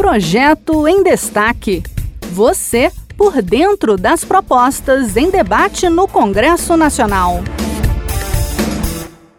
Projeto em Destaque. Você por dentro das propostas em debate no Congresso Nacional.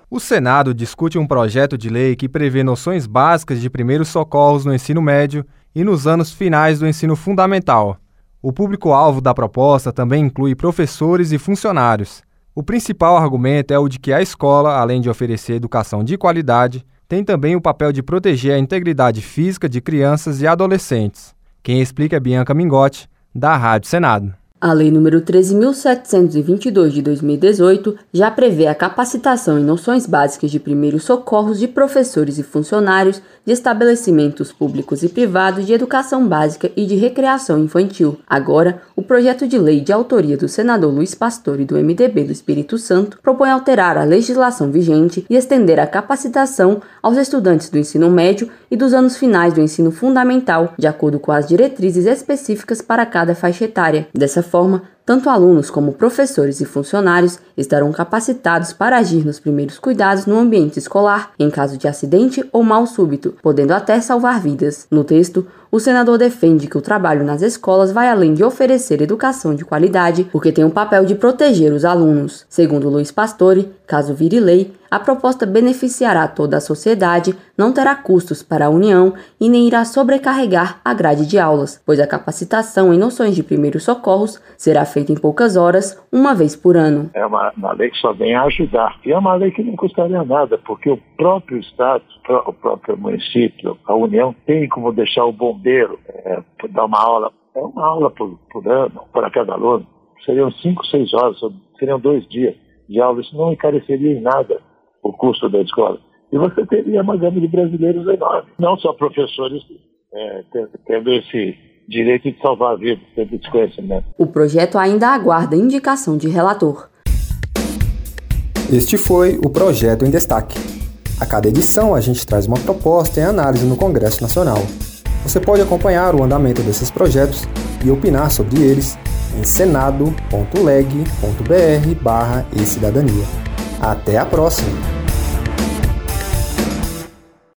O Senado discute um projeto de lei que prevê noções básicas de primeiros socorros no ensino médio e nos anos finais do ensino fundamental. O público-alvo da proposta também inclui professores e funcionários. O principal argumento é o de que a escola, além de oferecer educação de qualidade, tem também o papel de proteger a integridade física de crianças e adolescentes. Quem explica é Bianca Mingotti, da Rádio Senado. A Lei nº 13.722 de 2018 já prevê a capacitação em noções básicas de primeiros socorros de professores e funcionários de estabelecimentos públicos e privados de educação básica e de recreação infantil. Agora, o projeto de lei de autoria do senador Luiz Pastore do MDB do Espírito Santo propõe alterar a legislação vigente e estender a capacitação aos estudantes do ensino médio e dos anos finais do ensino fundamental, de acordo com as diretrizes específicas para cada faixa etária. Dessa forma, tanto alunos como professores e funcionários estarão capacitados para agir nos primeiros cuidados no ambiente escolar, em caso de acidente ou mal súbito, podendo até salvar vidas. No texto, o senador defende que o trabalho nas escolas vai além de oferecer educação de qualidade, porque tem o papel de proteger os alunos. Segundo Luiz Pastore, caso vire lei, a proposta beneficiará toda a sociedade, não terá custos para a União e nem irá sobrecarregar a grade de aulas, pois a capacitação em noções de primeiros socorros será feita em poucas horas, uma vez por ano. É uma, uma lei que só vem a ajudar. E é uma lei que não custaria nada, porque o próprio Estado, o próprio município, a União, tem como deixar o bombeiro é, dar uma aula, é uma aula por, por ano, para cada aluno. Seriam cinco, seis horas, seriam dois dias de aula. Isso não encareceria em nada o custo da escola. E você teria uma gama de brasileiros enorme. Não só professores é, tendo esse direito de salvar a vida, tendo esse conhecimento. O projeto ainda aguarda indicação de relator. Este foi o Projeto em Destaque. A cada edição, a gente traz uma proposta em análise no Congresso Nacional. Você pode acompanhar o andamento desses projetos e opinar sobre eles em senado.leg.br/e-cidadania. Até a próxima!